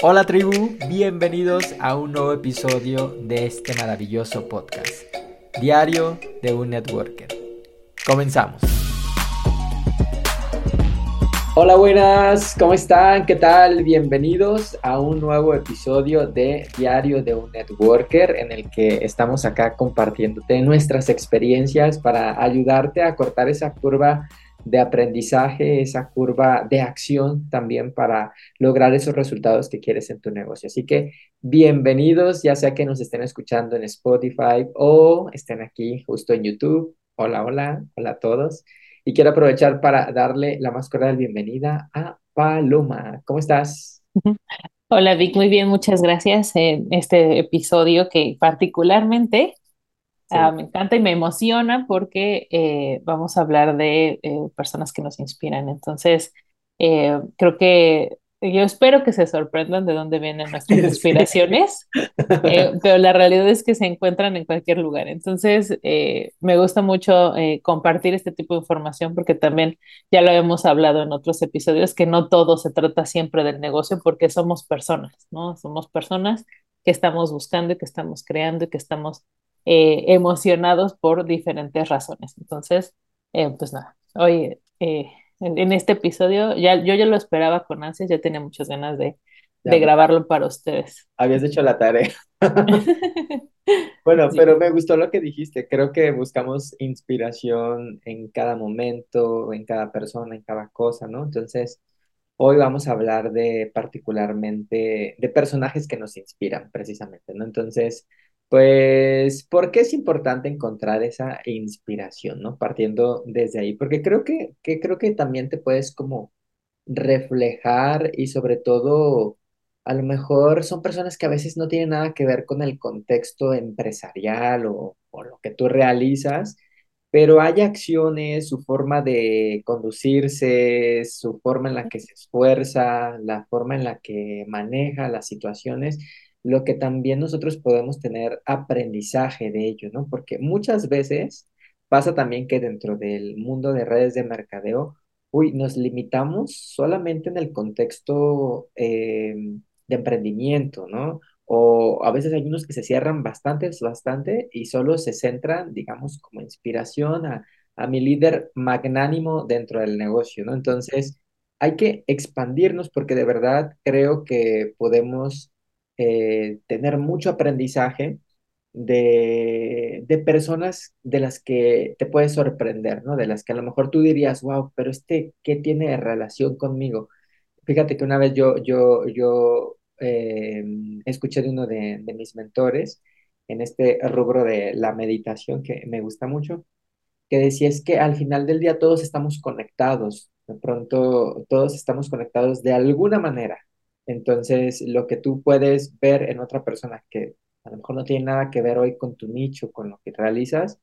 Hola tribu, bienvenidos a un nuevo episodio de este maravilloso podcast, Diario de un Networker. Comenzamos. Hola, buenas, ¿cómo están? ¿Qué tal? Bienvenidos a un nuevo episodio de Diario de un Networker en el que estamos acá compartiéndote nuestras experiencias para ayudarte a cortar esa curva de aprendizaje, esa curva de acción también para lograr esos resultados que quieres en tu negocio. Así que bienvenidos, ya sea que nos estén escuchando en Spotify o estén aquí justo en YouTube. Hola, hola, hola a todos. Y quiero aprovechar para darle la más cordial bienvenida a Paloma. ¿Cómo estás? Hola Vic, muy bien, muchas gracias en este episodio que particularmente Ah, me encanta y me emociona porque eh, vamos a hablar de eh, personas que nos inspiran. Entonces, eh, creo que yo espero que se sorprendan de dónde vienen nuestras inspiraciones, pero la realidad es que se encuentran en cualquier lugar. Entonces, me gusta mucho compartir este tipo de información porque también ya lo hemos hablado en otros episodios, que no todo se trata siempre del negocio porque somos personas, ¿no? Somos personas que estamos buscando y que estamos creando y que estamos eh, emocionados por diferentes razones. Entonces, eh, pues nada, hoy eh, en, este episodio ya, yo ya lo esperaba con ansias, ya tenía muchas ganas de, de grabarlo para ustedes. Habías hecho la tarea. bueno, pero me gustó lo que dijiste. Creo que buscamos inspiración en cada momento, en cada persona, en cada cosa, ¿no? Entonces, hoy vamos a hablar de particularmente de personajes que nos inspiran, precisamente, ¿no? Entonces, pues, ¿por qué es importante encontrar esa inspiración, ¿no? Partiendo desde ahí, porque creo que, que creo que también te puedes como reflejar y sobre todo, a lo mejor son personas que a veces no tienen nada que ver con el contexto empresarial o, o lo que tú realizas, pero hay acciones, su forma de conducirse, su forma en la que se esfuerza, la forma en la que maneja las situaciones lo que también nosotros podemos tener aprendizaje de ello, ¿no? Porque muchas veces pasa también que dentro del mundo de redes de mercadeo, uy, nos limitamos solamente en el contexto eh, de emprendimiento, ¿no? O a veces hay unos que se cierran bastante, bastante y solo se centran, digamos, como inspiración a, a mi líder magnánimo dentro del negocio, ¿no? Entonces, hay que expandirnos porque de verdad creo que podemos eh, tener mucho aprendizaje de, de, personas de las que te puedes sorprender, ¿no? De las que a lo mejor tú dirías, wow, pero este, ¿qué tiene relación conmigo? Fíjate que una vez yo, yo, yo eh, escuché de uno de, de mis mentores en este rubro de la meditación que me gusta mucho, que decía es que al final del día todos estamos conectados, de pronto todos estamos conectados de alguna manera, entonces, lo que tú puedes ver en otra persona que a lo mejor no tiene nada que ver hoy con tu nicho, con lo que realizas,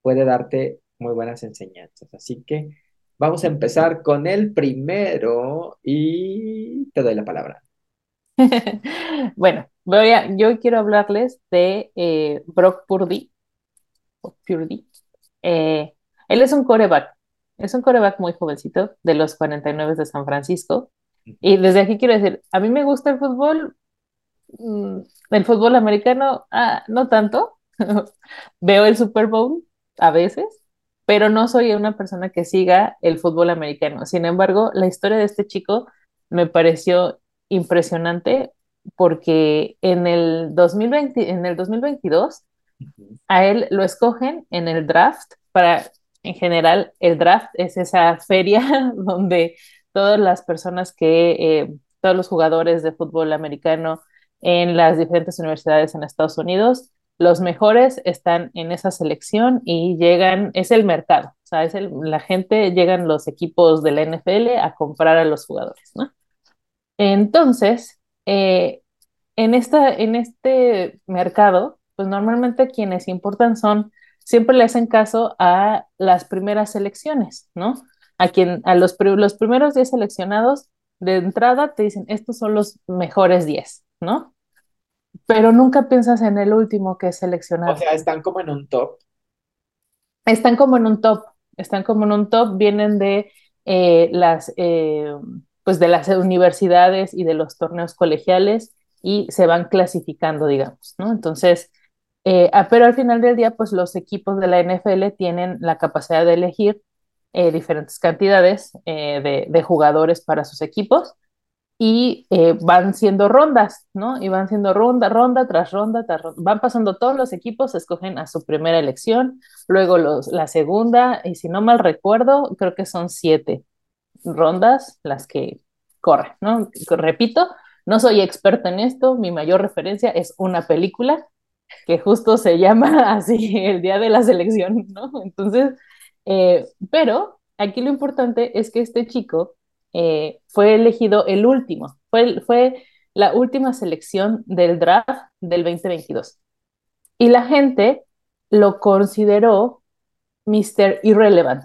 puede darte muy buenas enseñanzas. Así que vamos a empezar con el primero y te doy la palabra. bueno, voy a, yo quiero hablarles de eh, Brock Purdy. Purdy. Eh, él es un coreback, es un coreback muy jovencito de los 49 de San Francisco. Y desde aquí quiero decir, a mí me gusta el fútbol, mm, el fútbol americano, ah, no tanto. Veo el Super Bowl a veces, pero no soy una persona que siga el fútbol americano. Sin embargo, la historia de este chico me pareció impresionante porque en el 2020, en el 2022 a él lo escogen en el draft para en general el draft es esa feria donde todas las personas que, eh, todos los jugadores de fútbol americano en las diferentes universidades en Estados Unidos, los mejores están en esa selección y llegan, es el mercado, o sea, es el, la gente, llegan los equipos de la NFL a comprar a los jugadores, ¿no? Entonces, eh, en, esta, en este mercado, pues normalmente quienes importan son, siempre le hacen caso a las primeras selecciones, ¿no? A quien, a los, los primeros 10 seleccionados de entrada te dicen, estos son los mejores 10, ¿no? Pero nunca piensas en el último que es seleccionado. O sea, están como en un top. Están como en un top, están como en un top, vienen de eh, las, eh, pues de las universidades y de los torneos colegiales y se van clasificando, digamos, ¿no? Entonces, eh, pero al final del día, pues los equipos de la NFL tienen la capacidad de elegir eh, diferentes cantidades eh, de, de, jugadores para sus equipos y van siendo rondas, ¿no? Y van siendo ronda, ronda tras ronda, tras ronda. Van pasando todos los equipos, escogen a su primera elección, luego los, la segunda, y si no mal recuerdo, creo que son siete rondas las que corren, ¿no? Repito, no soy experta en esto, mi mayor referencia es una película que justo se llama así el día de la selección, ¿no? Entonces, eh, pero aquí lo importante es que este chico eh, fue elegido el último, fue, la última selección del draft del 2022. Y la gente lo consideró Mr. Irrelevant,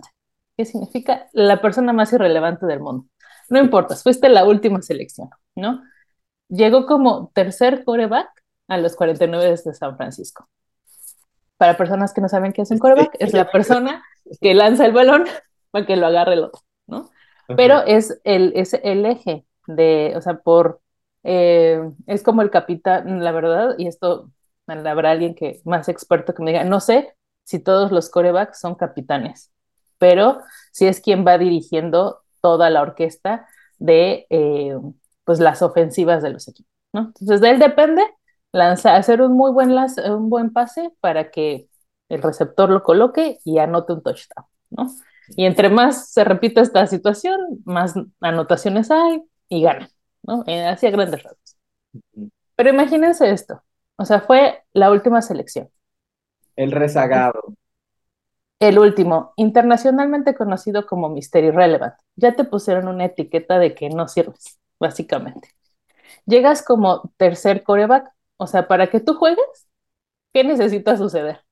que significa la persona más irrelevante del mundo. No importa, fuiste la última selección, ¿no? Llegó como tercer coreback a los 49 de San Francisco. Para personas que no saben qué es un coreback, es la persona que lanza el balón para que lo agarre el otro, ¿no? Pero es el, es el eje de, o sea, por, eh, es como el capitán, la verdad, y esto habrá alguien que más experto que me diga, no sé si todos los corebacks son capitanes, pero si es quien va dirigiendo toda la orquesta de eh, pues las ofensivas de los equipos, ¿no? Entonces de él depende lanza, hacer un muy buen, un buen pase para que el receptor lo coloque y anote un touchdown, ¿no? Y entre más se repite esta situación, más anotaciones hay y gana, ¿no? Eh, Hacía grandes rasgos. Pero imagínense esto, o sea, fue la última selección. El rezagado. El último, internacionalmente conocido como Mystery Relevant. Ya te pusieron una etiqueta de que no sirves, básicamente. Llegas como tercer coreback, o sea, para que tú juegues, ¿qué necesita suceder?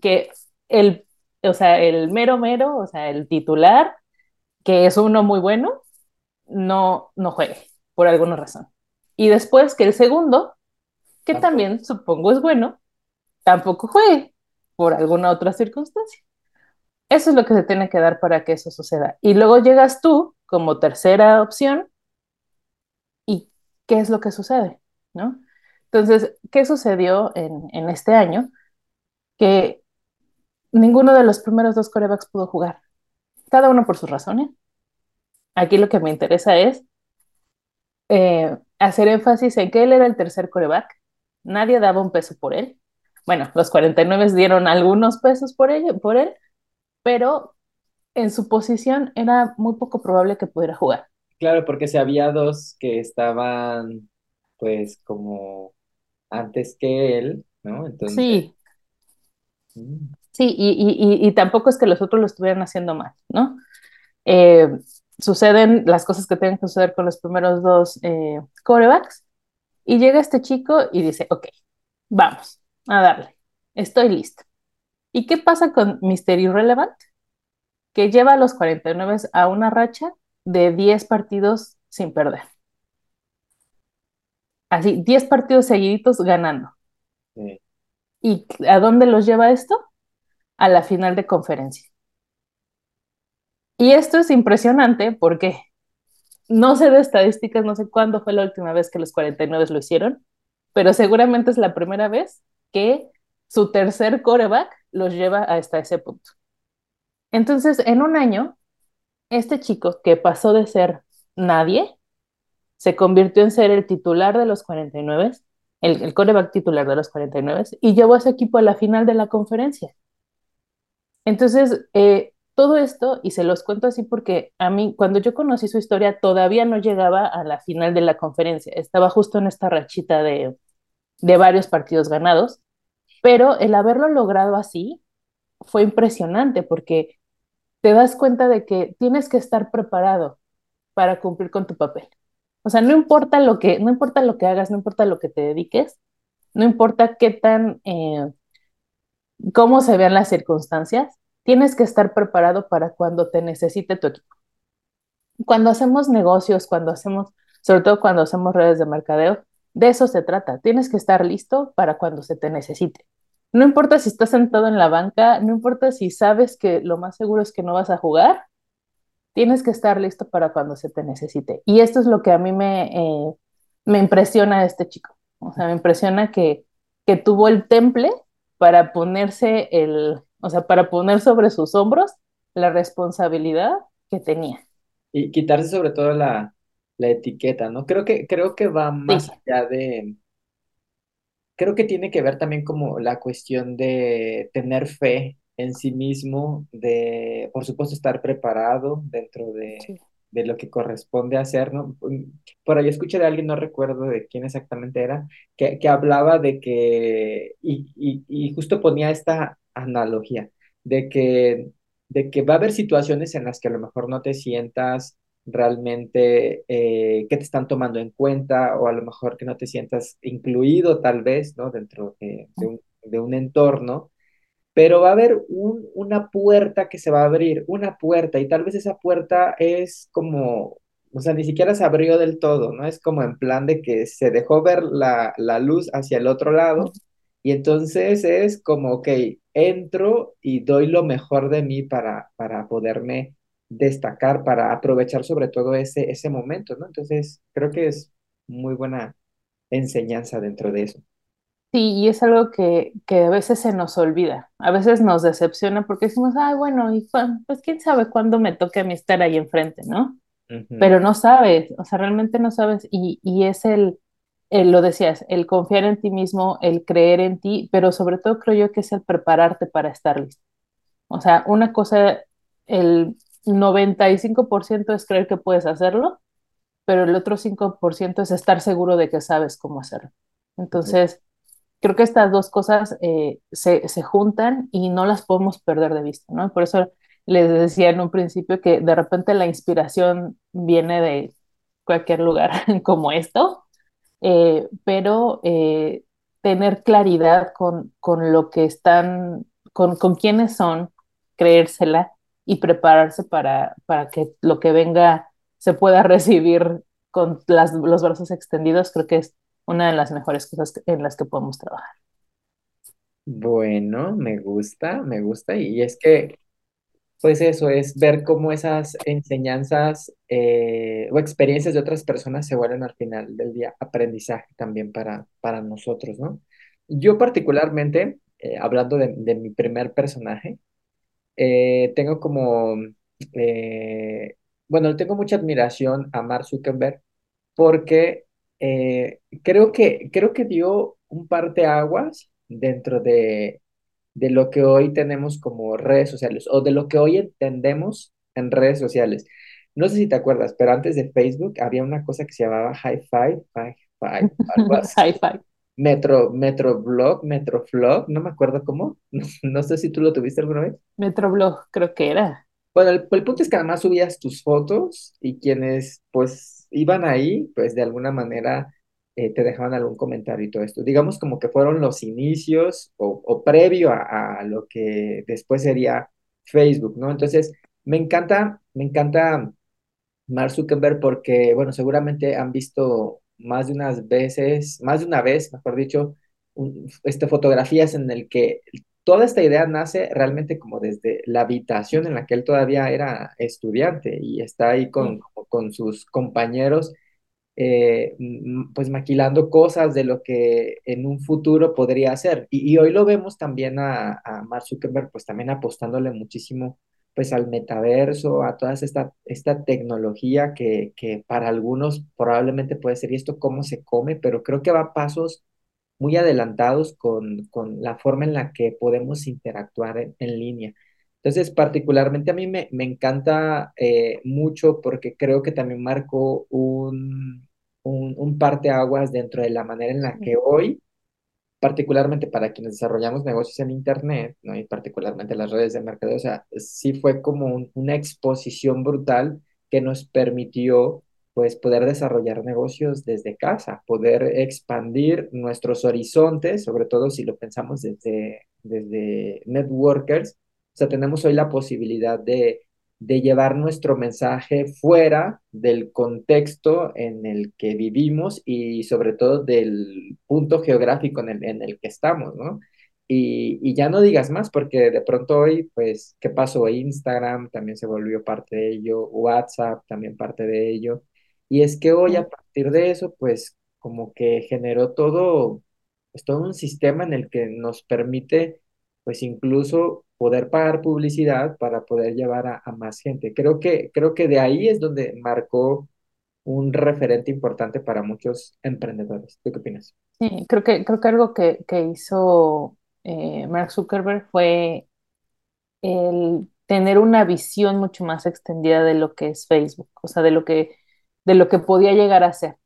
Que el, o sea, el mero mero, o sea, el titular, que es uno muy bueno, no, no juegue, por alguna razón. Y después que el segundo, que también supongo es bueno, tampoco juegue, por alguna otra circunstancia. Eso es lo que se tiene que dar para que eso suceda. Y luego llegas tú como tercera opción y ¿qué es lo que sucede? ¿No? Entonces, ¿qué sucedió en, este año? Que ninguno de los primeros dos corebacks pudo jugar, cada uno por sus razones. Aquí lo que me interesa es eh, hacer énfasis en que él era el tercer coreback, nadie daba un peso por él, bueno, los 49 dieron algunos pesos por, ello, por él, pero en su posición era muy poco probable que pudiera jugar. Claro, porque si había dos que estaban, pues, como antes que él, ¿no? Entonces... Sí. Mm. Sí, y, y, tampoco es que los otros lo estuvieran haciendo mal, ¿no? Eh, suceden las cosas que tienen que suceder con los primeros dos eh, corebacks, y llega este chico y dice, ok, vamos, a darle, estoy listo. ¿Y qué pasa con Mister Irrelevant? Que lleva a los 49 a una racha de 10 partidos sin perder. Así, 10 partidos seguiditos ganando. ¿Y a dónde los lleva esto? A la final de conferencia. Y esto es impresionante porque no sé de estadísticas, no sé cuándo fue la última vez que los 49 lo hicieron, pero seguramente es la primera vez que su tercer coreback los lleva hasta ese punto. Entonces, en un año, este chico que pasó de ser nadie, se convirtió en ser el titular de los 49, el, el coreback titular de los 49, y llevó a ese equipo a la final de la conferencia. Entonces, eh, todo esto, y se los cuento así porque a mí, cuando yo conocí su historia, todavía no llegaba a la final de la conferencia, estaba justo en esta rachita de, de varios partidos ganados, pero el haberlo logrado así fue impresionante porque te das cuenta de que tienes que estar preparado para cumplir con tu papel. O sea, no importa lo que, no importa lo que hagas, no importa lo que te dediques, no importa qué tan, eh, cómo se vean las circunstancias, tienes que estar preparado para cuando te necesite tu equipo. Cuando hacemos negocios, cuando hacemos, sobre todo cuando hacemos redes de mercadeo, de eso se trata. Tienes que estar listo para cuando se te necesite. No importa si estás sentado en la banca, no importa si sabes que lo más seguro es que no vas a jugar, tienes que estar listo para cuando se te necesite. Y esto es lo que a mí me, eh, me impresiona de este chico. O sea, me impresiona que, que tuvo el temple para ponerse el, o sea, para poner sobre sus hombros la responsabilidad que tenía. Y quitarse sobre todo la, la etiqueta, ¿no? Creo que, creo que va más Sí, allá de, creo que tiene que ver también como la cuestión de tener fe en sí mismo, de, por supuesto, estar preparado dentro de, sí. de lo que corresponde hacer, ¿no? Mm, Por ahí escuché de alguien, no recuerdo de quién exactamente era, que, que hablaba de que, y, y, y justo ponía esta analogía, de que, de que va a haber situaciones en las que a lo mejor no te sientas realmente eh, que te están tomando en cuenta o a lo mejor que no te sientas incluido tal vez, ¿no? Dentro de, de un, de un entorno, pero va a haber un, una puerta que se va a abrir, una puerta, y tal vez esa puerta es como, o sea, ni siquiera se abrió del todo, ¿no? Es como en plan de que se dejó ver la, la luz hacia el otro lado, y entonces es como, ok, entro y doy lo mejor de mí para, para poderme destacar, para aprovechar sobre todo ese, ese momento, ¿no? Entonces, creo que es muy buena enseñanza dentro de eso. Sí, y es algo que, que a veces se nos olvida, a veces nos decepciona porque decimos, ay, bueno, y pues quién sabe cuándo me toque a mí estar ahí enfrente, ¿no? Pero no sabes, o sea, realmente no sabes, y, y es el, el, lo decías, el confiar en ti mismo, el creer en ti, pero sobre todo creo yo que es el prepararte para estar listo. O sea, una cosa, el 95% es creer que puedes hacerlo, pero el otro 5% es estar seguro de que sabes cómo hacerlo. Entonces, creo que estas dos cosas eh, se, se juntan y no las podemos perder de vista, ¿no? Por eso les decía en un principio que de repente la inspiración viene de cualquier lugar como esto, eh, pero eh, tener claridad con, con lo que están, con, con quiénes son, creérsela y prepararse para, para que lo que venga se pueda recibir con las, los brazos extendidos, creo que es una de las mejores cosas en las que podemos trabajar. Bueno, me gusta, me gusta. Y es que, pues eso es ver cómo esas enseñanzas eh, o experiencias de otras personas se vuelven al final del día aprendizaje también para, para nosotros, ¿no? Yo particularmente, eh, hablando de, mi primer personaje, eh, tengo como, bueno, tengo mucha admiración a Mark Zuckerberg porque eh, creo que, creo que dio un parteaguas dentro de, de lo que hoy tenemos como redes sociales o de lo que hoy entendemos en redes sociales. No sé si te acuerdas, pero antes de Facebook había una cosa que se llamaba High Five, High Five, algo así. High five. Metro, Metroblog, Metroflog, no me acuerdo cómo. No, no sé si tú lo tuviste alguna vez. Metroblog, creo que era. Bueno, el, el punto es que además subías tus fotos y quienes pues iban ahí, pues de alguna manera eh, te dejaban algún comentario y todo esto. Digamos como que fueron los inicios o, previo a, lo que después sería Facebook, ¿no? Entonces, me encanta, me encanta Mark Zuckerberg porque, bueno, seguramente han visto más de unas veces, más de una vez, mejor dicho, este, fotografías en el que toda esta idea nace realmente como desde la habitación en la que él todavía era estudiante y está ahí con, con sus compañeros, eh, pues maquilando cosas de lo que en un futuro podría hacer. Y, y hoy lo vemos también a, a Mark Zuckerberg, pues también apostándole muchísimo pues al metaverso, a toda esta, esta tecnología que, que para algunos probablemente puede ser, ¿y esto cómo se come? Pero creo que va a pasos muy adelantados con, con la forma en la que podemos interactuar en, en línea. Entonces, particularmente a mí me, me encanta eh, mucho porque creo que también marcó un, un, un parteaguas dentro de la manera en la que hoy particularmente para quienes desarrollamos negocios en Internet, ¿no? Y particularmente las redes de mercadeo, o sea, sí fue como un- una exposición brutal que nos permitió, pues, poder desarrollar negocios desde casa, poder expandir nuestros horizontes, sobre todo si lo pensamos desde, desde networkers, o sea, tenemos hoy la posibilidad de de llevar nuestro mensaje fuera del contexto en el que vivimos y sobre todo del punto geográfico en el, en el que estamos, ¿no? y, y ya no digas más, porque de pronto hoy, pues, ¿qué pasó? Instagram también se volvió parte de ello, WhatsApp también parte de ello. Y es que hoy a partir de eso, pues, como que generó todo, pues, todo un sistema en el que nos permite, pues, incluso poder pagar publicidad para poder llevar a, a más gente. Creo que, creo que de ahí es donde marcó un referente importante para muchos emprendedores. ¿Tú qué opinas? Sí, creo que, creo que algo que, que hizo eh, Mark Zuckerberg fue el tener una visión mucho más extendida de lo que es Facebook, o sea, de lo que, de lo que podía llegar a ser.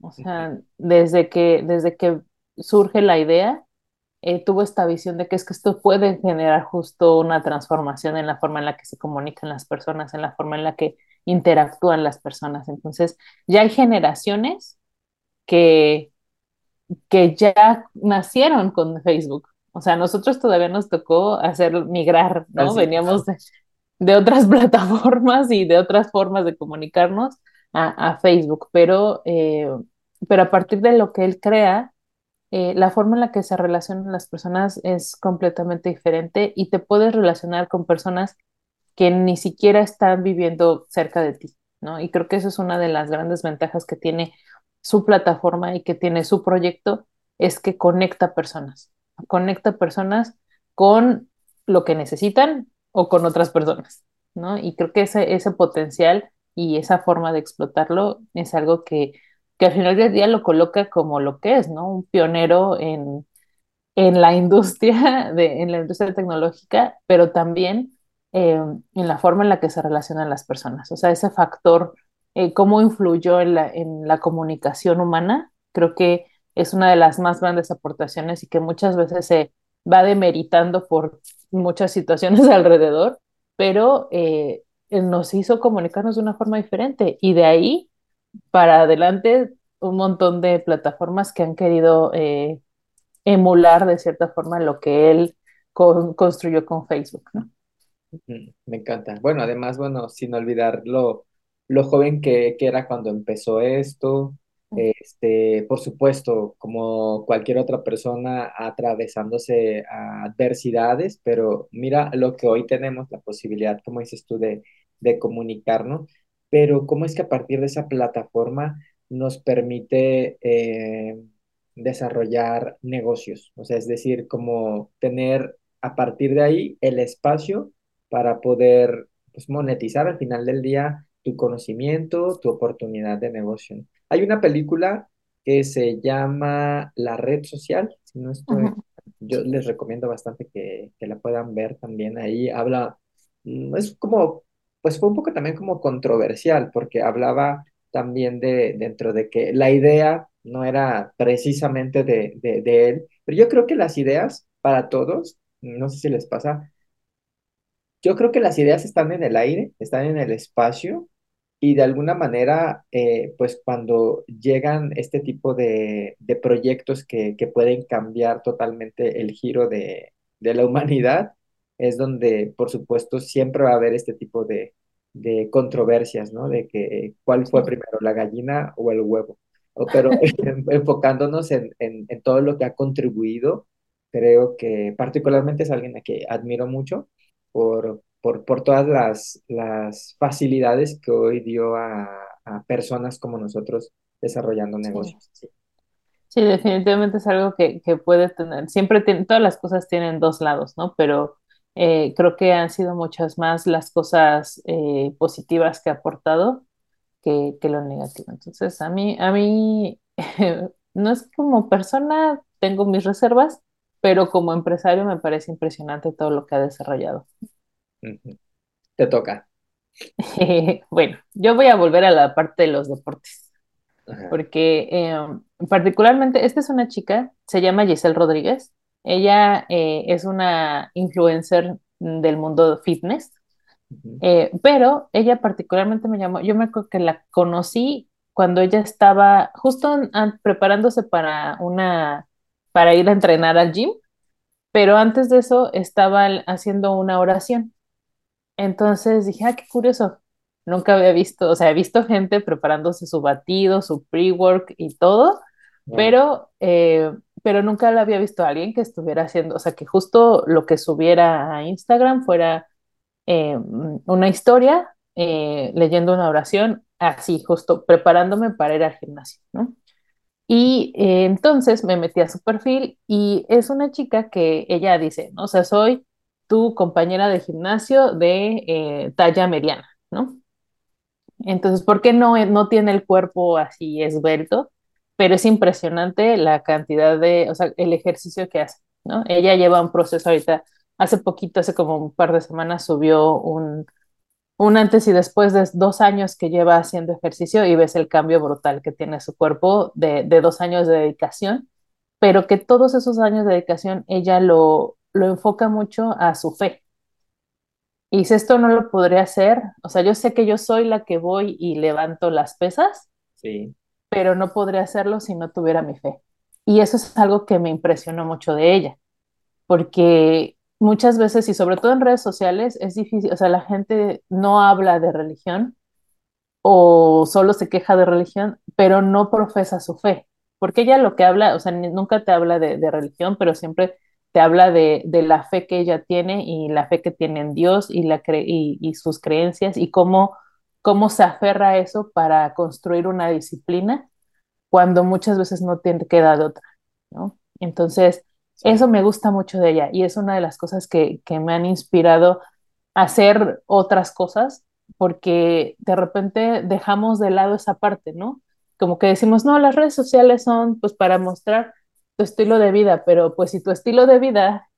O sea, desde que, desde que surge la idea, eh, tuvo esta visión de que es que esto puede generar justo una transformación en la forma en la que se comunican las personas, en la forma en la que interactúan las personas. Entonces, ya hay generaciones que, que ya nacieron con Facebook. O sea, a nosotros todavía nos tocó hacer migrar, ¿no? Así, Veníamos de, de otras plataformas y de otras formas de comunicarnos a, Facebook, pero, eh, pero a partir de lo que él crea, eh, la forma en la que se relacionan las personas es completamente diferente y te puedes relacionar con personas que ni siquiera están viviendo cerca de ti, ¿no? Y creo que eso es una de las grandes ventajas que tiene su plataforma y que tiene su proyecto, es que conecta personas, conecta personas con lo que necesitan o con otras personas, ¿no? Y creo que ese, ese potencial y esa forma de explotarlo es algo que, que al final del día lo coloca como lo que es, ¿no? Un pionero en, en la industria, de, en la industria tecnológica, pero también eh, en la forma en la que se relacionan las personas. O sea, ese factor, eh, cómo influyó en la, en la comunicación humana, creo que es una de las más grandes aportaciones y que muchas veces se va demeritando por muchas situaciones alrededor, pero eh, nos hizo comunicarnos de una forma diferente y de ahí para adelante un montón de plataformas que han querido eh, emular de cierta forma lo que él con, construyó con Facebook, ¿no? Me encanta. Bueno, además, bueno, sin olvidar lo, lo joven que, que era cuando empezó esto, este, por supuesto, como cualquier otra persona atravesándose adversidades, pero mira lo que hoy tenemos, la posibilidad, como dices tú, de, de comunicarnos, pero cómo es que a partir de esa plataforma nos permite eh, desarrollar negocios, o sea, es decir, como tener a partir de ahí el espacio para poder pues, monetizar al final del día tu conocimiento, tu oportunidad de negocio. Hay una película que se llama La Red Social, si no estoy, yo les recomiendo bastante que, que la puedan ver también. Ahí habla, mm, es como, pues fue un poco también como controversial, porque hablaba también de, dentro de que la idea no era precisamente de, de, de él, pero yo creo que las ideas para todos, no sé si les pasa, yo creo que las ideas están en el aire, están en el espacio y de alguna manera, eh, pues cuando llegan este tipo de, de proyectos que, que pueden cambiar totalmente el giro de, de la humanidad, es donde, por supuesto, siempre va a haber este tipo de, de controversias, ¿no? De que cuál fue primero, la gallina o el huevo. Pero enfocándonos en, en, en todo lo que ha contribuido, creo que particularmente es alguien a que admiro mucho por, por, por todas las, las facilidades que hoy dio a, a personas como nosotros desarrollando negocios. Sí. Sí, definitivamente es algo que, que puede tener, siempre tiene, todas las cosas tienen dos lados, ¿no? Pero eh, creo que han sido muchas más las cosas eh, positivas que ha aportado que, que lo negativo. Entonces, a mí, a mí, no es como persona, tengo mis reservas, pero como empresario me parece impresionante todo lo que ha desarrollado. Te toca. Bueno, yo voy a volver a la parte de los deportes, Ajá. porque eh, particularmente, esta es una chica, se llama Giselle Rodríguez. Ella eh, es una influencer del mundo fitness. Eh, pero ella particularmente me llamó, yo me acuerdo que la conocí cuando ella estaba justo an- preparándose para una, para ir a entrenar al gym, pero antes de eso estaba haciendo una oración. Entonces dije, ah, qué curioso. Nunca había visto, o sea, he visto gente preparándose su batido, su pre-work y todo, pero eh, pero nunca la había visto a alguien que estuviera haciendo, o sea, que justo lo que subiera a Instagram fuera eh, una historia, eh, leyendo una oración, así, justo preparándome para ir al gimnasio, ¿no? Y entonces me metí a su perfil y es una chica que ella dice, ¿no? O sea, soy tu compañera de gimnasio de talla mediana, ¿no? Entonces, ¿por qué no, no tiene el cuerpo así esbelto? Pero es impresionante la cantidad de, o sea, el ejercicio que hace, ¿no? Ella lleva un proceso ahorita, hace poquito, hace como un par de semanas, subió un, un antes y después de dos años que lleva haciendo ejercicio y ves el cambio brutal que tiene su cuerpo de, de dos años de dedicación, pero que todos esos años de dedicación ella lo, lo enfoca mucho a su fe, y si esto no lo podría hacer, o sea, yo sé que yo soy la que voy y levanto las pesas, Sí, pero no podría hacerlo si no tuviera mi fe. Y eso es algo que me impresionó mucho de ella, porque muchas veces, y sobre todo en redes sociales, es difícil, o sea, la gente no habla de religión o solo se queja de religión, pero no profesa su fe, porque ella lo que habla, o sea, nunca te habla de, de religión, pero siempre te habla de, de, la fe que ella tiene y la fe que tiene en Dios y, la cre y, y sus creencias y cómo, cómo se aferra a eso para construir una disciplina cuando muchas veces no tiene que dar otra, ¿no? Entonces, eso me gusta mucho de ella y es una de las cosas que, que me han inspirado a hacer otras cosas porque de repente dejamos de lado esa parte, ¿no? Como que decimos, no, las redes sociales son pues para mostrar tu estilo de vida, pero pues si tu estilo de vida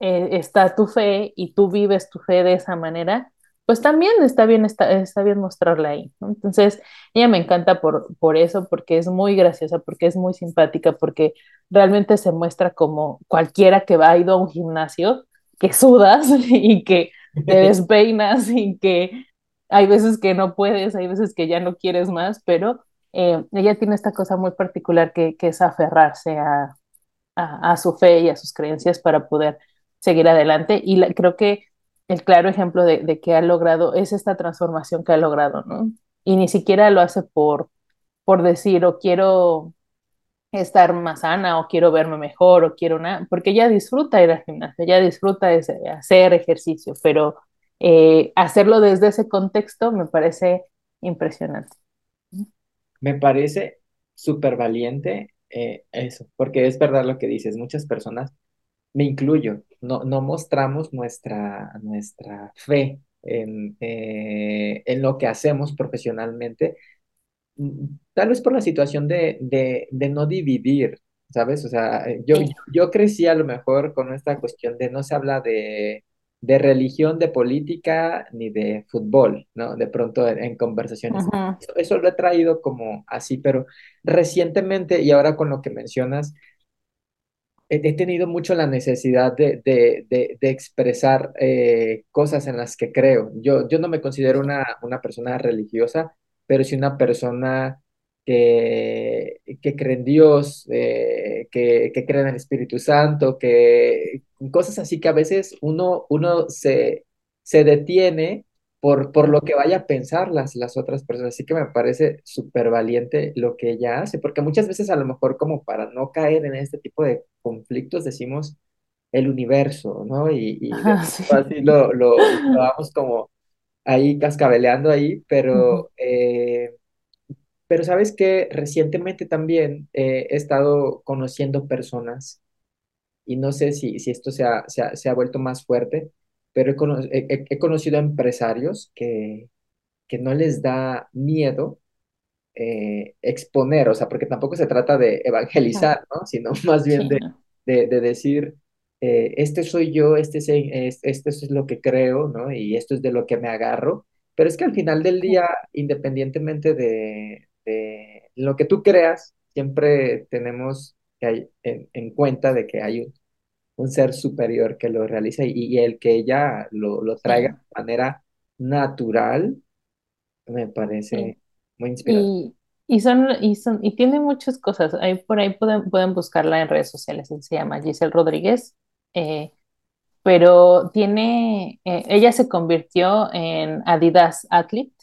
eh, está tu fe y tú vives tu fe de esa manera, pues también está bien, está, está bien mostrarla ahí, ¿no? Entonces, ella me encanta por, por eso, porque es muy graciosa, porque es muy simpática, porque realmente se muestra como cualquiera que va a ido a un gimnasio, que sudas y que te despeinas y que hay veces que no puedes, hay veces que ya no quieres más, pero eh, ella tiene esta cosa muy particular que, que es aferrarse a, a, su fe y a sus creencias para poder seguir adelante. Y creo que el claro ejemplo de, de, que ha logrado es esta transformación que ha logrado, ¿no? Y ni siquiera lo hace por, por decir, o quiero estar más sana, o quiero verme mejor, o quiero nada, porque ella disfruta ir al gimnasio, ella disfruta ese, hacer ejercicio, pero eh, hacerlo desde ese contexto me parece impresionante. me parece súper valiente eh, eso, porque es verdad lo que dices, muchas personas, me incluyo, no, no mostramos nuestra, nuestra fe en, eh, en lo que hacemos profesionalmente mm, tal vez por la situación de, de, de no dividir, ¿sabes? O sea, yo, yo crecí a lo mejor con esta cuestión de no se habla de, de religión, de política, ni de fútbol, ¿no? De pronto en, en conversaciones. Eso, eso lo he traído como así, pero recientemente y ahora con lo que mencionas, he, he tenido mucho la necesidad de, de, de, de expresar eh, cosas en las que creo. Yo, yo no me considero una, una persona religiosa, pero sí una persona que, que cree en Dios, eh, que, que cree en el Espíritu Santo, que cosas así que a veces uno, uno se, se detiene por, por lo que vaya a pensar las, las otras personas. Así que me parece súper valiente lo que ella hace, porque muchas veces a lo mejor como para no caer en este tipo de conflictos decimos el universo, ¿no? Y, sí. así lo, lo, lo vamos como ahí cascabeleando ahí, Uh -huh. pero, eh, pero sabes que recientemente también eh, he estado conociendo personas y no sé si, si esto se ha, se ha, se ha vuelto más fuerte, pero he, cono he, he conocido empresarios que, que no les da miedo eh, exponer, o sea, porque tampoco se trata de evangelizar, ¿no? Sino más bien de, de, de decir, eh, este soy yo, este es, es, esto es lo que creo, ¿no? Y esto es de lo que me agarro. Pero es que al final del día, independientemente de, de lo que tú creas, siempre tenemos que hay, en, en, cuenta de que hay un, un, ser superior que lo realiza y, y el que ella lo, lo traiga de manera natural, me Sí. parece muy inspirador. Y, y son, y son, y tiene muchas cosas. Ahí por ahí pueden, pueden buscarla en redes sociales. Se llama Giselle Rodríguez. eh, pero tiene, eh, ella se convirtió en Adidas Athlete,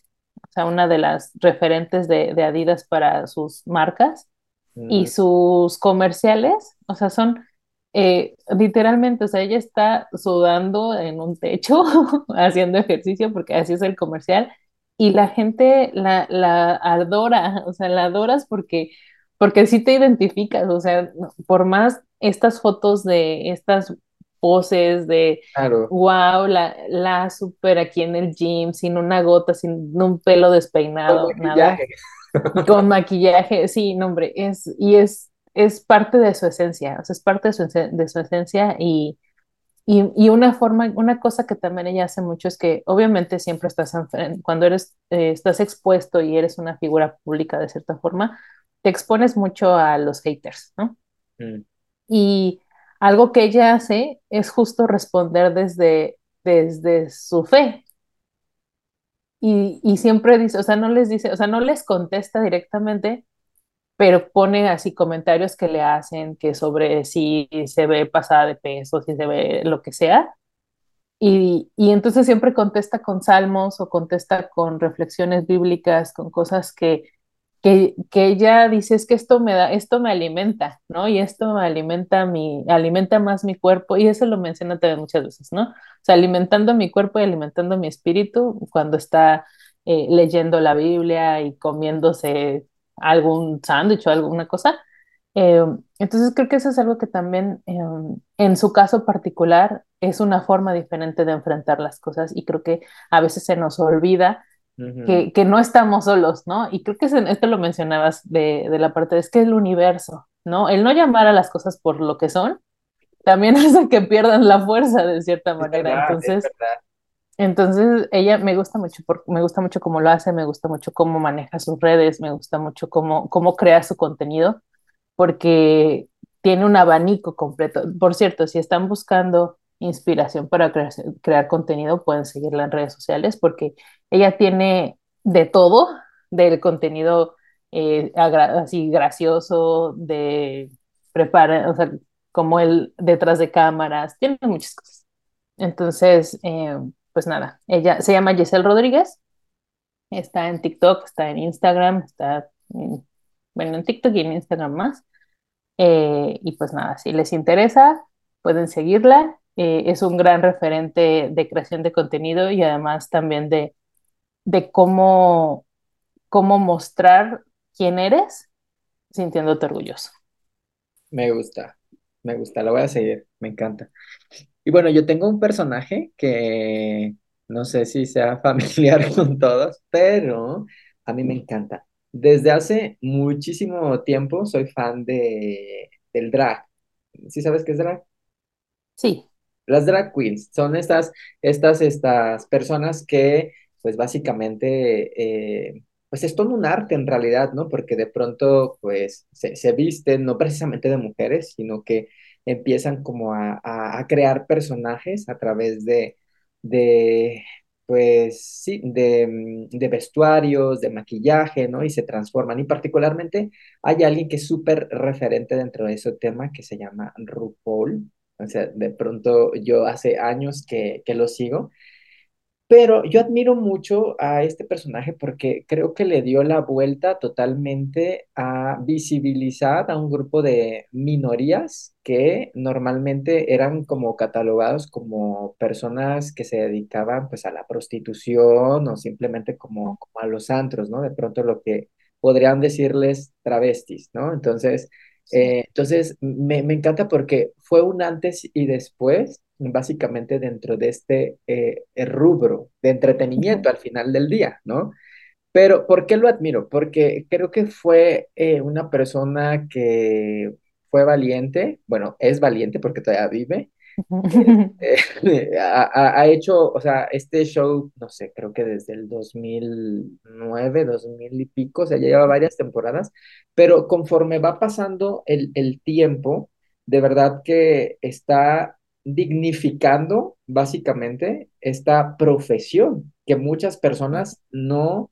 sea, una de las referentes de, de Adidas para sus marcas. y sus comerciales, o sea, son eh, literalmente, o sea, ella está sudando en un techo haciendo ejercicio porque así es el comercial y la gente la, la adora, o sea, la adoras porque, porque sí te identificas, o sea, por más estas fotos de estas poses de Claro. wow, la, la super aquí en el gym, sin una gota, sin un pelo Con despeinado, nada, maquillaje. con maquillaje, sí, no, hombre, es, y es, es parte de su esencia, o sea, es parte de su, de su esencia y, y, y una forma, una cosa que también ella hace mucho es que obviamente siempre estás, cuando eres, eh, estás expuesto y eres una figura pública de cierta forma, te expones mucho a los haters, ¿no? Mm, Y algo que ella hace es justo responder desde, desde su fe. Y, y siempre dice, o sea, no les dice, o sea, no les contesta directamente, pero pone así comentarios que le hacen que sobre si se ve pasada de peso, si se ve lo que sea. Y, y entonces siempre contesta con salmos o contesta con reflexiones bíblicas, con cosas que, que, ella dice es que esto me da, esto me alimenta, ¿no? Y esto me alimenta mi, alimenta más mi cuerpo, y eso lo menciona también muchas veces, ¿no? O sea, alimentando mi cuerpo y alimentando mi espíritu cuando está eh, leyendo la Biblia y comiéndose algún sándwich o alguna cosa. Eh, entonces creo que eso es algo que también eh, en su caso particular es una forma diferente de enfrentar las cosas y creo que a veces se nos olvida que, que no estamos solos, ¿no? Y creo que esto lo mencionabas de, de la parte de es que el universo, ¿no? El no llamar a las cosas por lo que son, también hace que pierdan la fuerza de cierta manera. verdad, Entonces, entonces ella me gusta mucho, por, me gusta mucho cómo lo hace, me gusta mucho cómo maneja sus redes, me gusta mucho cómo, cómo crea su contenido, porque tiene un abanico completo. Por cierto, si están buscando inspiración para crear, crear contenido, pueden seguirla en redes sociales, porque ella tiene de todo, del contenido eh, así gracioso, de prepara, o sea, como el detrás de cámaras, tiene muchas cosas. Entonces, eh, pues nada, ella se llama Giselle Rodríguez, está en TikTok, está en Instagram, está, en- bueno, en TikTok y en Instagram más. Eh, y pues nada, si les interesa, pueden seguirla. Eh, es un gran referente de creación de contenido y además también de, de cómo, cómo mostrar quién eres sintiéndote orgulloso. Me gusta, me gusta, lo voy a seguir, me encanta. Y bueno, yo tengo un personaje que no sé si sea familiar con todos, pero a mí me encanta. Desde hace muchísimo tiempo soy fan de, del drag. ¿Sí sabes qué es drag? Sí. Las drag queens son estas, estas, estas personas que, pues básicamente, eh, pues es todo un arte en realidad, ¿no? Porque de pronto, pues se, visten no precisamente de mujeres, sino que empiezan como a, crear personajes a través de, de, pues sí, mm, de vestuarios, de maquillaje, ¿no? Y se transforman. Y particularmente hay alguien que es súper referente dentro de ese tema que se llama RuPaul. O sea, de pronto yo hace años que, que lo sigo, pero yo admiro mucho a este personaje porque creo que le dio la vuelta totalmente a visibilizar a un grupo de minorías que normalmente eran como catalogados como personas que se dedicaban pues a la prostitución o simplemente como, como a los antros, ¿no? De pronto lo que podrían decirles travestis, ¿no? Entonces... Eh, entonces, me, me encanta porque fue un antes y después, básicamente dentro de este eh, eh, rubro de entretenimiento al final del día, ¿no? Pero, ¿por qué lo admiro? Porque creo que fue eh, una persona que fue valiente, bueno, es valiente porque todavía vive, eh, ha, ha- hecho, o sea, este show, no sé, creo que desde el dos mil nueve dos mil y pico, o sea, ya lleva varias temporadas, pero conforme va pasando el, el tiempo, de verdad que está dignificando básicamente esta profesión que muchas personas no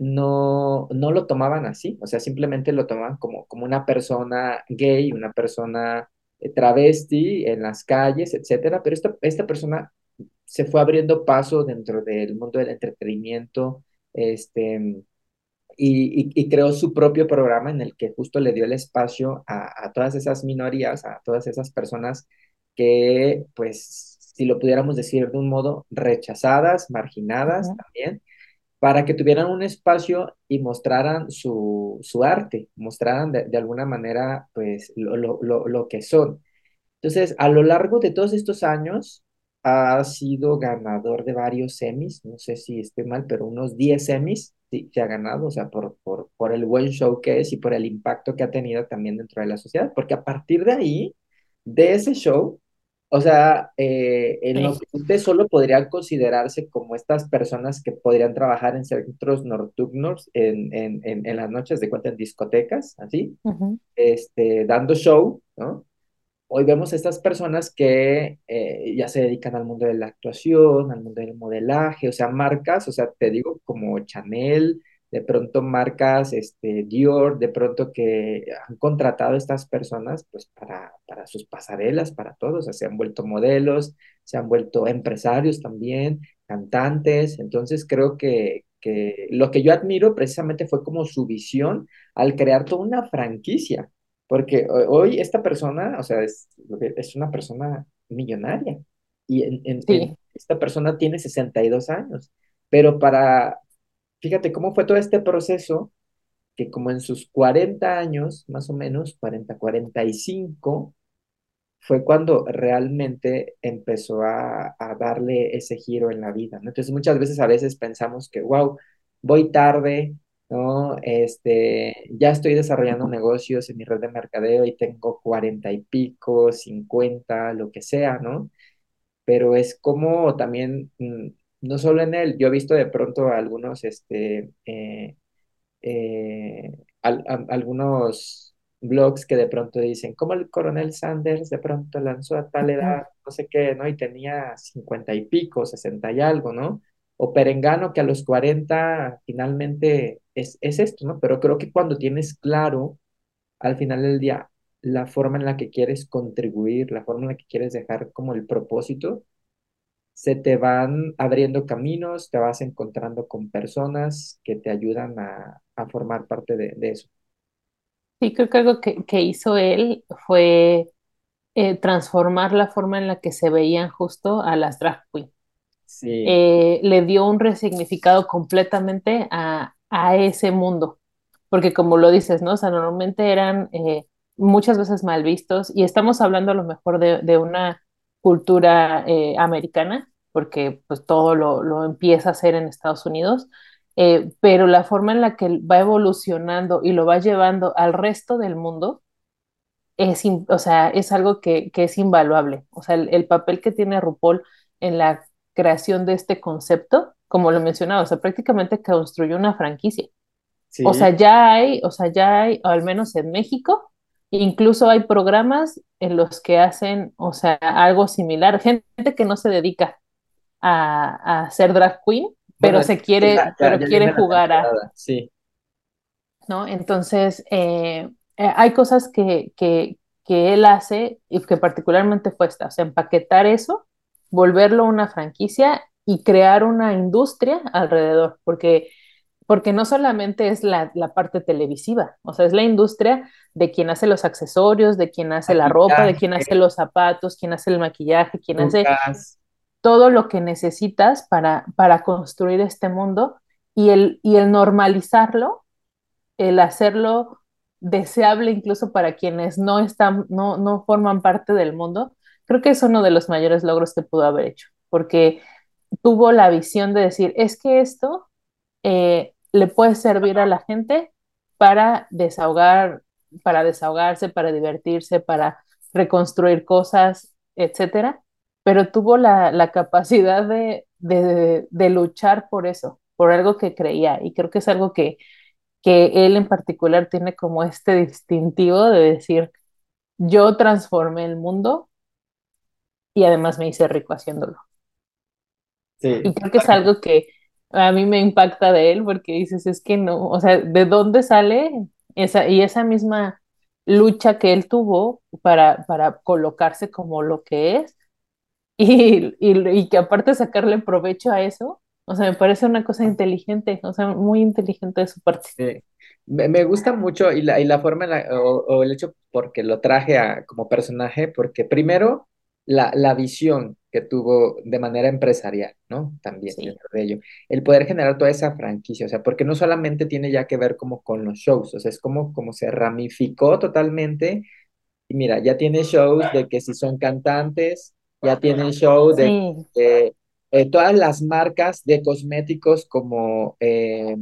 no, no lo tomaban así, o sea, simplemente lo tomaban como, como una persona gay, una persona travesti en las calles, etcétera, pero esta, esta persona se fue abriendo paso dentro del mundo del entretenimiento, este, y, creó su propio programa en el que justo le dio el espacio a, todas esas minorías, a todas esas personas que, pues, si lo pudiéramos decir de un modo, rechazadas, marginadas también, para que tuvieran un espacio y mostraran su, arte, mostraran de, alguna manera, pues, lo, lo, lo que son. Entonces, a lo largo de todos estos años, ha sido ganador de varios semis, no sé si estoy mal, pero unos 10 semis sí, se ha ganado, o sea, por, por, por el buen show que es y por el impacto que ha tenido también dentro de la sociedad, porque a partir de ahí, de ese show, o sea, eh, en Occidente solo podrían considerarse como estas personas que podrían trabajar en centros nocturnos en, en, en, las noches de cuenta en discotecas, así, este, dando show, ¿no? hoy vemos estas personas que eh, ya se dedican al mundo de la actuación, al mundo del modelaje, o sea, marcas, o sea, te digo como Chanel, de pronto marcas, este, Dior, de pronto que han contratado a estas personas pues para, para sus pasarelas, para todos, o sea, se han vuelto modelos, se han vuelto empresarios también, cantantes, entonces creo que, que lo que yo admiro precisamente fue como su visión al crear toda una franquicia, porque hoy esta persona, o sea, es, es una persona millonaria y en, esta persona tiene 62 años, pero para, fíjate cómo fue todo este proceso, que como en sus 40 años, más o menos, 40, 45, fue cuando realmente empezó a, a darle ese giro en la vida, ¿no? Entonces muchas veces a veces pensamos que, wow, voy tarde, ¿no? Este, ya estoy desarrollando negocios en mi red de mercadeo y tengo cuarenta y pico, cincuenta, lo que sea, ¿no? Pero es como también, mm, no solo en él, yo he visto de pronto algunos, este, eh, eh, algunos blogs que de pronto dicen, como el coronel Sanders de pronto lanzó a tal edad, no sé qué, ¿no? Y tenía cincuenta y pico, sesenta y algo, ¿no? O Perengano que a los cuarenta finalmente es, esto, ¿no? Pero creo que cuando tienes claro al final del día la forma en la que quieres contribuir, la forma en la que quieres dejar como el propósito, se te van abriendo caminos, te vas encontrando con personas que te ayudan a, formar parte de, eso. Sí, creo que algo que, hizo él fue eh, transformar la forma en la que se veían justo a las drag queens. Sí. Eh, le dio un resignificado completamente a, a ese mundo, porque como lo dices, ¿no? O sea, normalmente eran eh, muchas veces mal vistos y estamos hablando a lo mejor de, una cultura eh, americana, porque pues todo lo, empieza a hacer en Estados Unidos, eh, pero la forma en la que va evolucionando y lo va llevando al resto del mundo es, o sea, es algo que, es invaluable. O sea, el, el papel que tiene RuPaul en la creación de este concepto como lo mencionaba, o sea, prácticamente construyó una franquicia. O sea, ya hay, o sea, ya hay, al menos en México, incluso hay programas en los que hacen, o sea, algo similar, gente que no se dedica a, a ser drag queen, pero se quiere, pero quiere jugar a. Sí. ¿No? Entonces, eh, eh, hay cosas que, que, que él hace y que particularmente fue esta, o sea, empaquetar eso, volverlo una franquicia y crear una industria alrededor, porque, porque no solamente es la, parte televisiva, o sea, es la industria de quien hace los accesorios, de quien hace la ropa, de quien hace los zapatos, quien hace el maquillaje, quien hace todo lo que necesitas para, para construir este mundo y el, y el normalizarlo, el hacerlo deseable incluso para quienes no están, no, no forman parte del mundo, creo que es uno de los mayores logros que pudo haber hecho, porque tuvo la visión de decir, es que esto eh, le puede servir a la gente para desahogar, para desahogarse, para divertirse, para reconstruir cosas, etcétera, pero tuvo la, capacidad de, de, luchar por eso, por algo que creía, y creo que es algo que, que él en particular tiene como este distintivo de decir, yo transformé el mundo y además me hice rico haciéndolo. Y creo que es algo que a mí me impacta de él porque dices, es que no, o sea, ¿de dónde sale esa, y esa misma lucha que él tuvo para, para colocarse como lo que es y, y, y que aparte sacarle provecho a eso, O sea, me parece una cosa inteligente, o sea, muy inteligente de su parte. Sí. Me, me gusta mucho y la, y la forma la- o, o el hecho porque lo traje a, como personaje, porque primero la, la visión que tuvo de manera empresarial, ¿no? También Sí, dentro de ello. El poder generar toda esa franquicia, o sea, porque no solamente tiene ya que ver como con los shows, o sea, es como, como se ramificó totalmente y mira, ya tiene shows de que si son cantantes, ya tiene show de sí, eh, todas las marcas de cosméticos como... eh,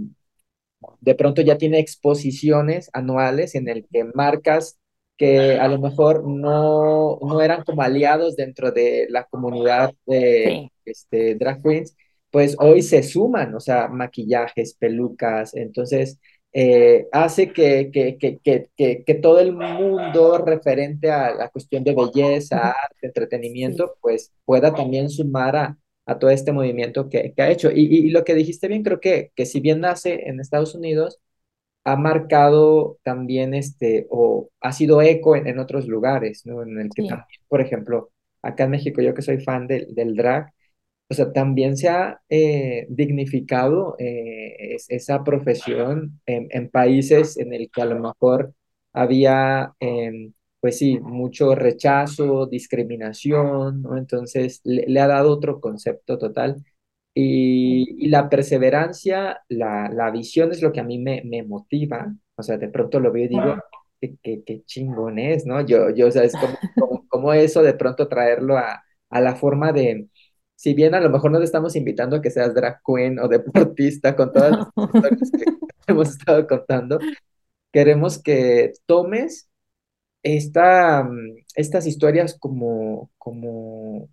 de pronto ya tiene exposiciones anuales en el que marcas que a lo mejor no, no eran como aliados dentro de la comunidad de sí, este, drag queens, pues hoy se suman, o sea, maquillajes, pelucas, entonces eh, hace que, que, que, que, todo el mundo referente a la cuestión de belleza, arte, sí, entretenimiento, pues pueda también sumar a, a todo este movimiento que, que ha hecho. Y, y, y, lo que dijiste bien, creo que, que si bien nace en Estados Unidos, ha marcado también este, o ha sido eco en, en otros lugares, ¿no? En el que sí, también, por ejemplo, acá en México, yo que soy fan del, del drag, o sea, también se ha eh, dignificado eh, es- esa profesión en, en países en el que a lo mejor había, em, pues sí, mucho rechazo, discriminación, ¿no? Entonces le, le ha dado otro concepto total. Y, y la perseverancia, la, la visión es lo que a mí me, me motiva. O sea, de pronto lo veo y digo, qué, qué, qué chingón es, ¿no? Yo, yo, o sea, es como, como, como eso de pronto traerlo a, a la forma de si bien a lo mejor no te estamos invitando a que seas drag queen o deportista con todas las historias que hemos estado contando, queremos que tomes esta, mm, estas historias como, como,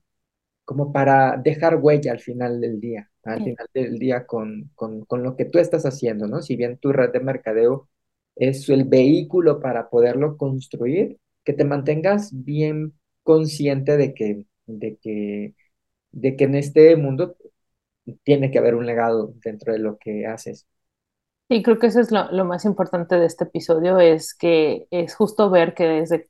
como para dejar huella al final del día, al Sí. final del día con, con, con lo que tú estás haciendo, ¿no? Si bien tu red de mercadeo es el vehículo para poderlo construir, que te mantengas bien consciente de que, de que de que en este mundo tiene que haber un legado dentro de lo que haces. Y creo que eso es lo, lo más importante de este episodio, es que es justo ver que desde,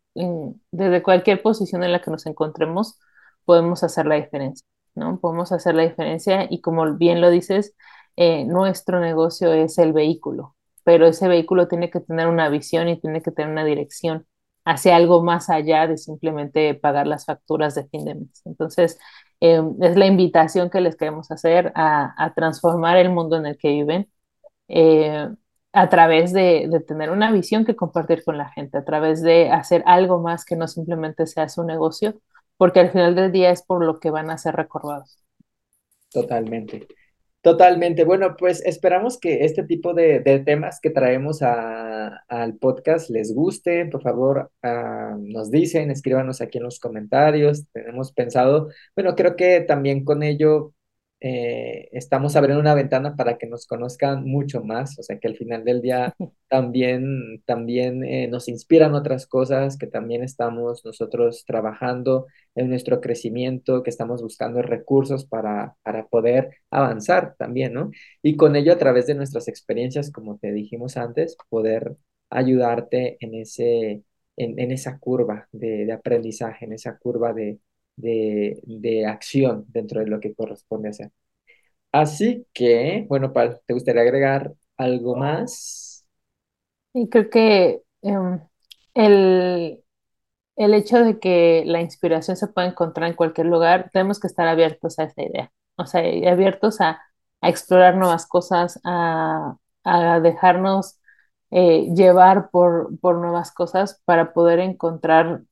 desde cualquier posición en la que nos encontremos podemos hacer la diferencia, ¿no? Podemos hacer la diferencia y como bien lo dices, eh, nuestro negocio es el vehículo, pero ese vehículo tiene que tener una visión y tiene que tener una dirección hacia algo más allá de simplemente pagar las facturas de fin de mes. Entonces, eh, es la invitación que les queremos hacer a, a transformar el mundo en el que viven eh, a través de, de, tener una visión que compartir con la gente, a través de hacer algo más que no simplemente sea su negocio, porque al final del día es por lo que van a ser recordados. Totalmente. Totalmente. Bueno, pues esperamos que este tipo de, temas que traemos al podcast les guste. Por favor, ah, nos dicen, escríbanos aquí en los comentarios. Tenemos pensado, bueno, creo que también con ello eh, estamos abriendo una ventana para que nos conozcan mucho más. O sea, que al final del día también, también eh, nos inspiran otras cosas que también estamos nosotros trabajando en nuestro crecimiento, que estamos buscando recursos para, para poder avanzar también, ¿no? Y con ello, a través de nuestras experiencias, como te dijimos antes, poder ayudarte en ese, en, en esa curva de, de aprendizaje, en esa curva de, de, de acción dentro de lo que corresponde hacer. Así que, bueno, Pal, ¿te gustaría agregar algo más? Y creo que um, el, el hecho de que la inspiración se puede encontrar en cualquier lugar, tenemos que estar abiertos a esa idea, o sea, abiertos a, a explorar nuevas cosas, a, a dejarnos eh, llevar por, por nuevas cosas para poder encontrar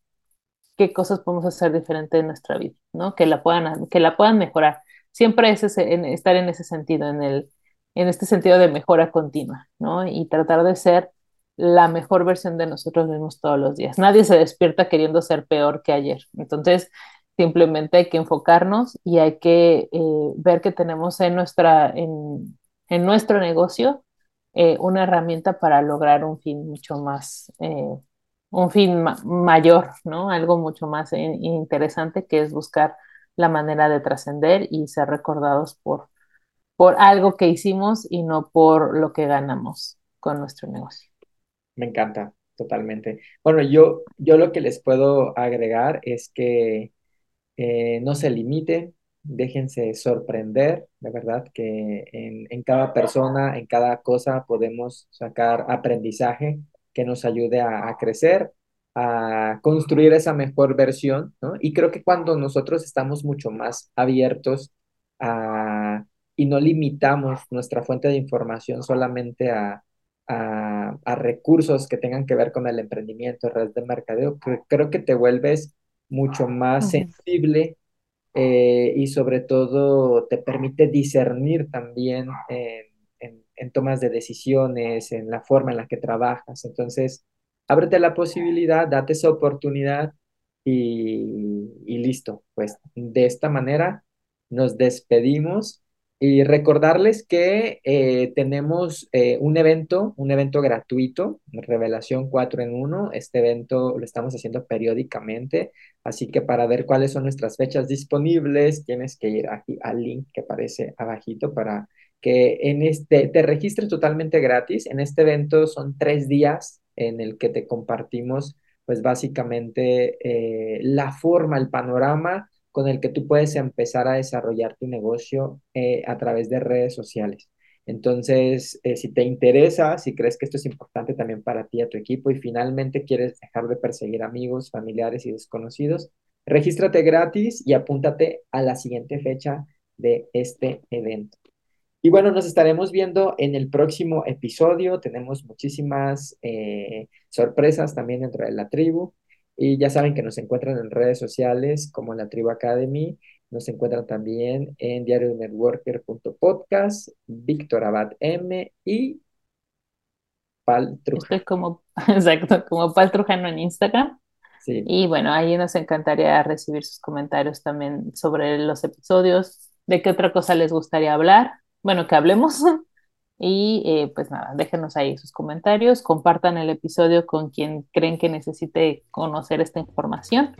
qué cosas podemos hacer diferente en nuestra vida, ¿no? Que la puedan, que la puedan mejorar. Siempre es ese, en, estar en ese sentido, en el, en este sentido de mejora continua, ¿no? Y tratar de ser la mejor versión de nosotros mismos todos los días. Nadie se despierta queriendo ser peor que ayer. Entonces, simplemente hay que enfocarnos y hay que eh, ver que tenemos en, nuestra, en, en nuestro negocio eh, una herramienta para lograr un fin mucho más eh, un fin ma mayor, ¿no? Algo mucho más in interesante que es buscar la manera de trascender y ser recordados por, por algo que hicimos y no por lo que ganamos con nuestro negocio. Me encanta, totalmente. Bueno, yo, yo lo que les puedo agregar es que eh, no se limiten, déjense sorprender, de verdad que en, en cada persona, en cada cosa podemos sacar aprendizaje que nos ayude a, a crecer, a construir esa mejor versión, ¿no? Y creo que cuando nosotros estamos mucho más abiertos a, y no limitamos nuestra fuente de información solamente a, a, a recursos que tengan que ver con el emprendimiento, redes de mercadeo, creo, creo que te vuelves mucho más sensible eh, y sobre todo te permite discernir también en, en- tomas de decisiones, en la forma en la que trabajas. Entonces, ábrete la posibilidad, date esa oportunidad y, y listo. Pues de esta manera nos despedimos y recordarles que eh, tenemos eh, un evento, un evento gratuito, Revelación 4 en uno Este evento lo estamos haciendo periódicamente. Así que para ver cuáles son nuestras fechas disponibles, tienes que ir aquí al link que aparece abajito para que en este te registres totalmente gratis. En este evento son tres días en el que te compartimos, pues básicamente eh, la forma, el panorama con el que tú puedes empezar a desarrollar tu negocio eh, a través de redes sociales. Entonces, eh, si te interesa, si crees que esto es importante también para ti, a tu equipo y finalmente quieres dejar de perseguir amigos, familiares y desconocidos, regístrate gratis y apúntate a la siguiente fecha de este evento. Y bueno, nos estaremos viendo en el próximo episodio. Tenemos muchísimas eh, sorpresas también dentro de la tribu. Y ya saben que nos encuentran en redes sociales como la Tribu Academy. Nos encuentran también en diariodnetworker.podcast, Víctor Abad M y Pal Estoy Truja. como, exacto, como Pal Trujano en Instagram. Sí, Y bueno, ahí nos encantaría recibir sus comentarios también sobre los episodios, de qué otra cosa les gustaría hablar, bueno, que hablemos. Y eh, pues nada, déjenos ahí sus comentarios, compartan el episodio con quien creen que necesite conocer esta información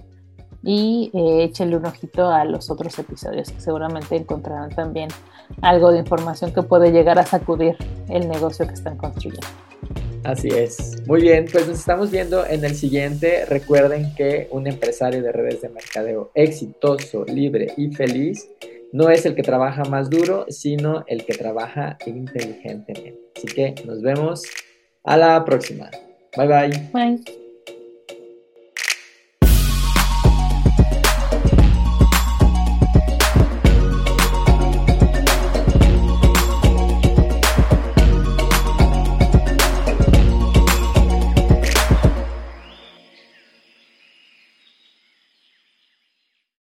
y eh, échenle un ojito a los otros episodios que seguramente encontrarán también algo de información que puede llegar a sacudir el negocio que están construyendo. así es. Muy bien, pues nos estamos viendo en el siguiente. Recuerden que un empresario de redes de mercadeo exitoso, libre y feliz no es el que trabaja más duro, sino el que trabaja inteligentemente. Así que nos vemos a la próxima. Bye bye. Bye.